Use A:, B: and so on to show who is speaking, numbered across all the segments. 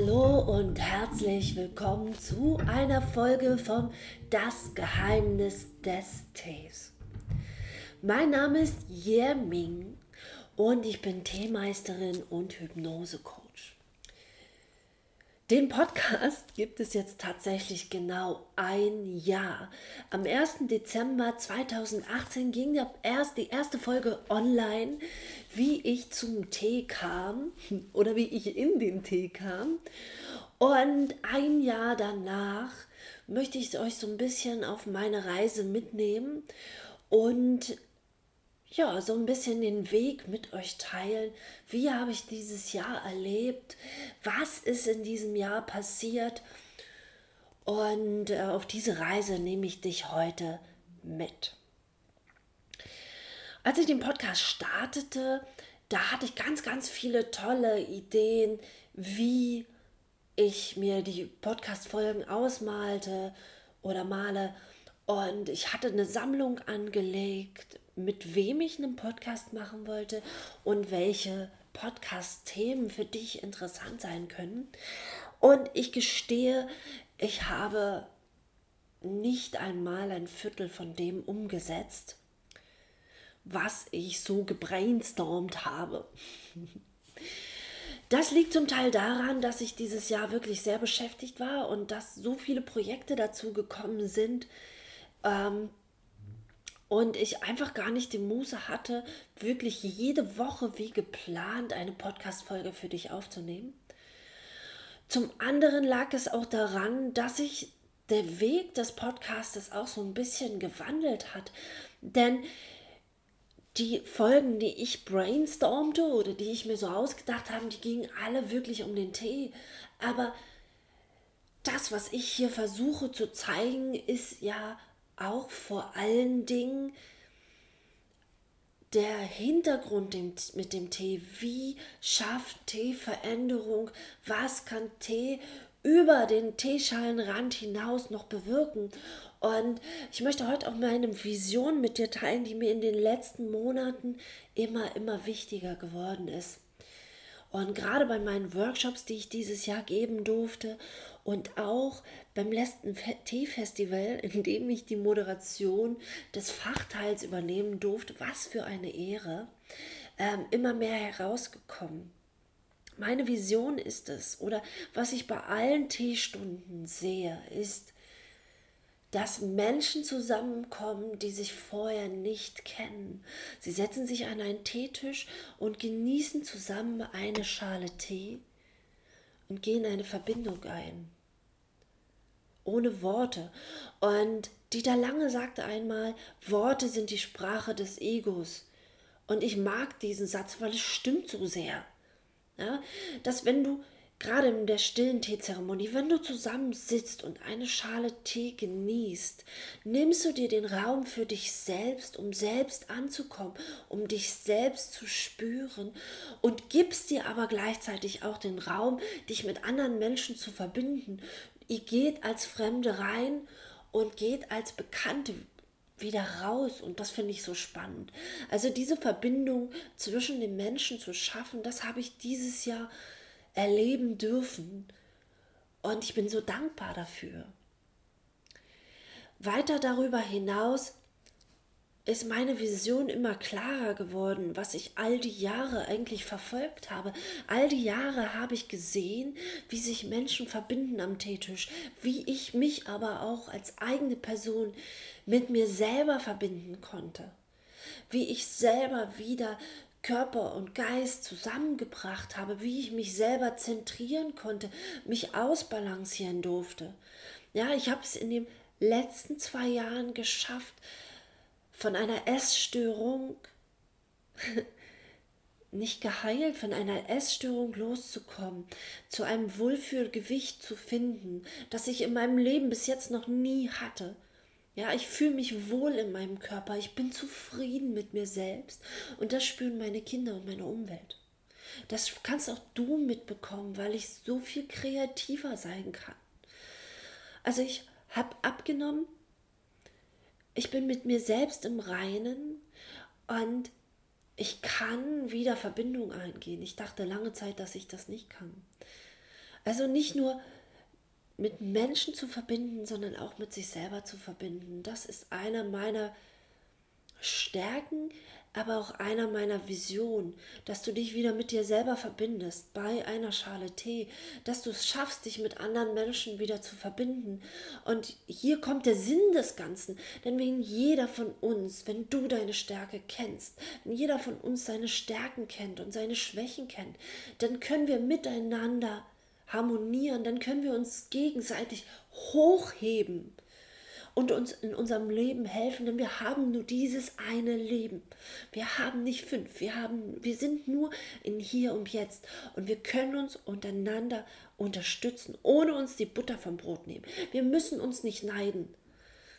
A: Hallo und herzlich willkommen zu einer Folge von Das Geheimnis des Tees. Mein Name ist Ming und ich bin Teemeisterin und Hypnosecoach. Den Podcast gibt es jetzt tatsächlich genau ein Jahr. Am 1. Dezember 2018 ging die erste Folge online, wie ich zum Tee kam oder wie ich in den Tee kam. Und ein Jahr danach möchte ich euch so ein bisschen auf meine Reise mitnehmen und ja, so ein bisschen den Weg mit euch teilen. Wie habe ich dieses Jahr erlebt? Was ist in diesem Jahr passiert? Und äh, auf diese Reise nehme ich dich heute mit. Als ich den Podcast startete, da hatte ich ganz, ganz viele tolle Ideen, wie ich mir die Podcast-Folgen ausmalte oder male. Und ich hatte eine Sammlung angelegt mit wem ich einen Podcast machen wollte und welche Podcast-Themen für dich interessant sein können. Und ich gestehe, ich habe nicht einmal ein Viertel von dem umgesetzt, was ich so gebrainstormt habe. Das liegt zum Teil daran, dass ich dieses Jahr wirklich sehr beschäftigt war und dass so viele Projekte dazu gekommen sind, ähm, und ich einfach gar nicht die Muße hatte, wirklich jede Woche wie geplant eine Podcast-Folge für dich aufzunehmen. Zum anderen lag es auch daran, dass sich der Weg des Podcastes auch so ein bisschen gewandelt hat. Denn die Folgen, die ich brainstormte oder die ich mir so ausgedacht habe, die gingen alle wirklich um den Tee. Aber das, was ich hier versuche zu zeigen, ist ja auch vor allen Dingen der Hintergrund mit dem Tee. Wie schafft Tee Veränderung? Was kann Tee über den Teeschalenrand hinaus noch bewirken? Und ich möchte heute auch meine Vision mit dir teilen, die mir in den letzten Monaten immer, immer wichtiger geworden ist. Und gerade bei meinen Workshops, die ich dieses Jahr geben durfte und auch beim letzten Tee-Festival, in dem ich die Moderation des Fachteils übernehmen durfte, was für eine Ehre, ähm, immer mehr herausgekommen. Meine Vision ist es, oder was ich bei allen Teestunden sehe, ist, dass Menschen zusammenkommen, die sich vorher nicht kennen. Sie setzen sich an einen Teetisch und genießen zusammen eine Schale Tee und gehen eine Verbindung ein. Ohne Worte. Und Dieter Lange sagte einmal, Worte sind die Sprache des Egos. Und ich mag diesen Satz, weil es stimmt so sehr. Ja, dass wenn du gerade in der stillen Teezeremonie, wenn du zusammen sitzt und eine Schale Tee genießt, nimmst du dir den Raum für dich selbst, um selbst anzukommen, um dich selbst zu spüren und gibst dir aber gleichzeitig auch den Raum, dich mit anderen Menschen zu verbinden. Ihr geht als Fremde rein und geht als Bekannte wieder raus und das finde ich so spannend. Also diese Verbindung zwischen den Menschen zu schaffen, das habe ich dieses Jahr erleben dürfen. Und ich bin so dankbar dafür. Weiter darüber hinaus ist meine Vision immer klarer geworden, was ich all die Jahre eigentlich verfolgt habe. All die Jahre habe ich gesehen, wie sich Menschen verbinden am Teetisch, wie ich mich aber auch als eigene Person mit mir selber verbinden konnte, wie ich selber wieder Körper und Geist zusammengebracht habe, wie ich mich selber zentrieren konnte, mich ausbalancieren durfte. Ja, ich habe es in den letzten zwei Jahren geschafft, von einer Essstörung nicht geheilt, von einer Essstörung loszukommen, zu einem Wohlfühlgewicht zu finden, das ich in meinem Leben bis jetzt noch nie hatte. Ja, ich fühle mich wohl in meinem Körper, ich bin zufrieden mit mir selbst und das spüren meine Kinder und meine Umwelt. Das kannst auch du mitbekommen, weil ich so viel kreativer sein kann. Also ich habe abgenommen, ich bin mit mir selbst im Reinen und ich kann wieder Verbindung eingehen. Ich dachte lange Zeit, dass ich das nicht kann. Also nicht nur mit Menschen zu verbinden, sondern auch mit sich selber zu verbinden. Das ist einer meiner Stärken, aber auch einer meiner Visionen, dass du dich wieder mit dir selber verbindest bei einer Schale Tee, dass du es schaffst, dich mit anderen Menschen wieder zu verbinden. Und hier kommt der Sinn des Ganzen, denn wenn jeder von uns, wenn du deine Stärke kennst, wenn jeder von uns seine Stärken kennt und seine Schwächen kennt, dann können wir miteinander harmonieren, dann können wir uns gegenseitig hochheben und uns in unserem Leben helfen, denn wir haben nur dieses eine Leben. Wir haben nicht fünf, wir, haben, wir sind nur in hier und jetzt und wir können uns untereinander unterstützen, ohne uns die Butter vom Brot nehmen. Wir müssen uns nicht neiden.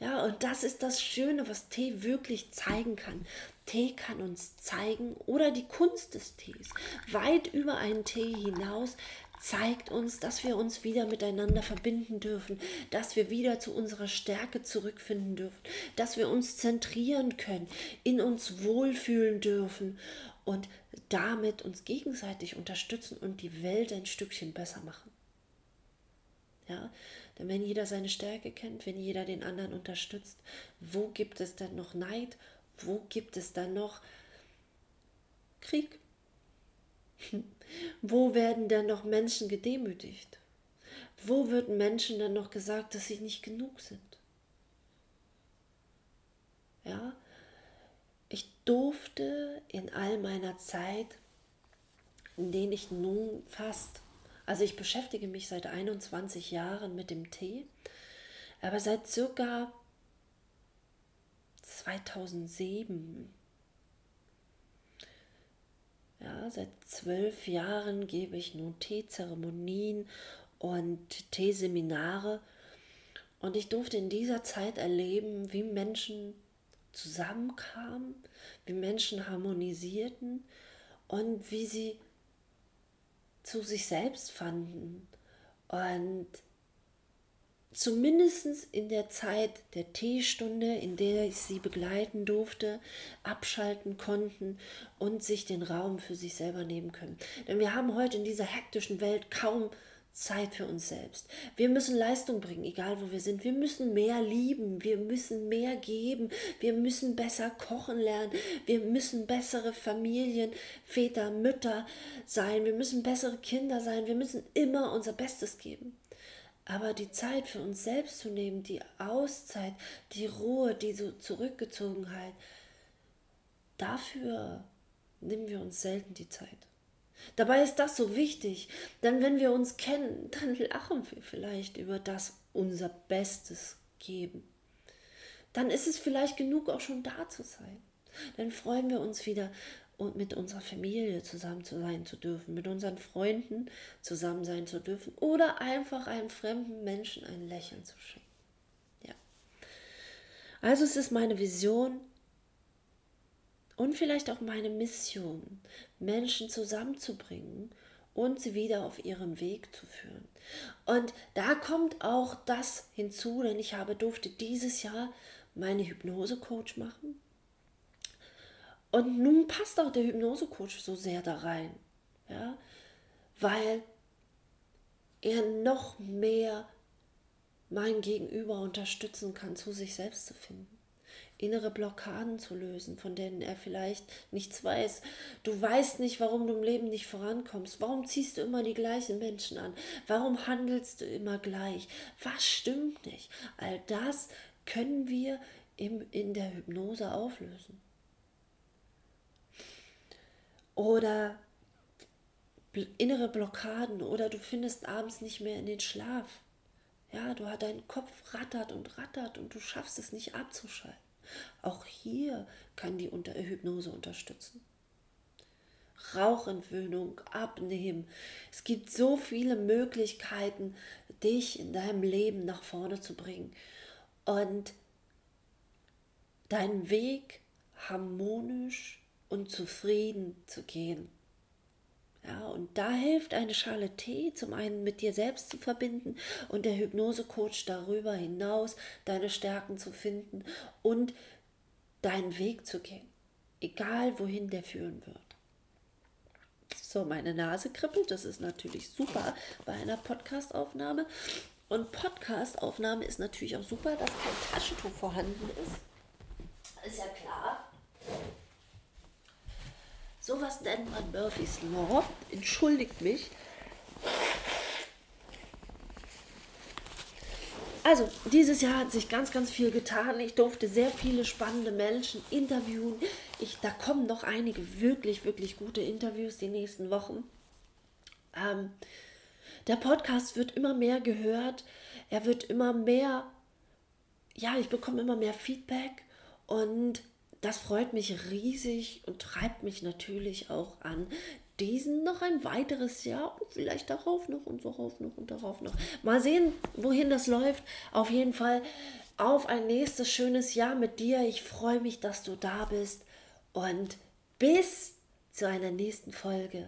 A: Ja, und das ist das Schöne, was Tee wirklich zeigen kann. Tee kann uns zeigen oder die Kunst des Tees weit über einen Tee hinaus zeigt uns, dass wir uns wieder miteinander verbinden dürfen, dass wir wieder zu unserer Stärke zurückfinden dürfen, dass wir uns zentrieren können, in uns wohlfühlen dürfen und damit uns gegenseitig unterstützen und die Welt ein Stückchen besser machen. Ja, denn wenn jeder seine Stärke kennt, wenn jeder den anderen unterstützt, wo gibt es denn noch Neid? Wo gibt es dann noch Krieg? Wo werden denn noch Menschen gedemütigt? Wo wird Menschen denn noch gesagt, dass sie nicht genug sind? Ja, ich durfte in all meiner Zeit, in denen ich nun fast, also ich beschäftige mich seit 21 Jahren mit dem Tee, aber seit circa 2007 ja, seit zwölf Jahren gebe ich nun Teezeremonien und Teeseminare. Und ich durfte in dieser Zeit erleben, wie Menschen zusammenkamen, wie Menschen harmonisierten und wie sie zu sich selbst fanden. Und zumindest in der Zeit der Teestunde, in der ich sie begleiten durfte, abschalten konnten und sich den Raum für sich selber nehmen können. Denn wir haben heute in dieser hektischen Welt kaum Zeit für uns selbst. Wir müssen Leistung bringen, egal wo wir sind. Wir müssen mehr lieben, wir müssen mehr geben, wir müssen besser kochen lernen, wir müssen bessere Familien, Väter, Mütter sein, wir müssen bessere Kinder sein, wir müssen immer unser Bestes geben. Aber die Zeit für uns selbst zu nehmen, die Auszeit, die Ruhe, die so Zurückgezogenheit, dafür nehmen wir uns selten die Zeit. Dabei ist das so wichtig, denn wenn wir uns kennen, dann lachen wir vielleicht über das unser Bestes geben. Dann ist es vielleicht genug, auch schon da zu sein. Dann freuen wir uns wieder und mit unserer Familie zusammen zu sein zu dürfen, mit unseren Freunden zusammen sein zu dürfen oder einfach einem fremden Menschen ein Lächeln zu schenken. Ja. Also es ist meine Vision und vielleicht auch meine Mission, Menschen zusammenzubringen und sie wieder auf ihrem Weg zu führen. Und da kommt auch das hinzu, denn ich habe durfte dieses Jahr meine Hypnose-Coach machen und nun passt auch der Hypnosecoach so sehr da rein, ja, weil er noch mehr mein Gegenüber unterstützen kann, zu sich selbst zu finden. Innere Blockaden zu lösen, von denen er vielleicht nichts weiß. Du weißt nicht, warum du im Leben nicht vorankommst. Warum ziehst du immer die gleichen Menschen an? Warum handelst du immer gleich? Was stimmt nicht? All das können wir im, in der Hypnose auflösen oder innere Blockaden oder du findest abends nicht mehr in den Schlaf. Ja, du hast dein Kopf rattert und rattert und du schaffst es nicht abzuschalten. Auch hier kann die Unter Hypnose unterstützen. Rauchentwöhnung, abnehmen. Es gibt so viele Möglichkeiten, dich in deinem Leben nach vorne zu bringen und deinen Weg harmonisch und zufrieden zu gehen. Ja, und da hilft eine Schale Tee zum einen mit dir selbst zu verbinden und der Hypnosecoach darüber hinaus deine Stärken zu finden und deinen Weg zu gehen, egal wohin der führen wird. So, meine Nase kribbelt. Das ist natürlich super bei einer Podcastaufnahme. Und Podcastaufnahme ist natürlich auch super, dass kein Taschentuch vorhanden ist. Ist ja klar. Sowas nennt man Murphy's Law. Entschuldigt mich. Also, dieses Jahr hat sich ganz, ganz viel getan. Ich durfte sehr viele spannende Menschen interviewen. Ich, da kommen noch einige wirklich, wirklich gute Interviews die nächsten Wochen. Ähm, der Podcast wird immer mehr gehört. Er wird immer mehr, ja, ich bekomme immer mehr Feedback und das freut mich riesig und treibt mich natürlich auch an, diesen noch ein weiteres Jahr und vielleicht darauf noch und darauf noch und darauf noch. Mal sehen, wohin das läuft. Auf jeden Fall auf ein nächstes schönes Jahr mit dir. Ich freue mich, dass du da bist und bis zu einer nächsten Folge.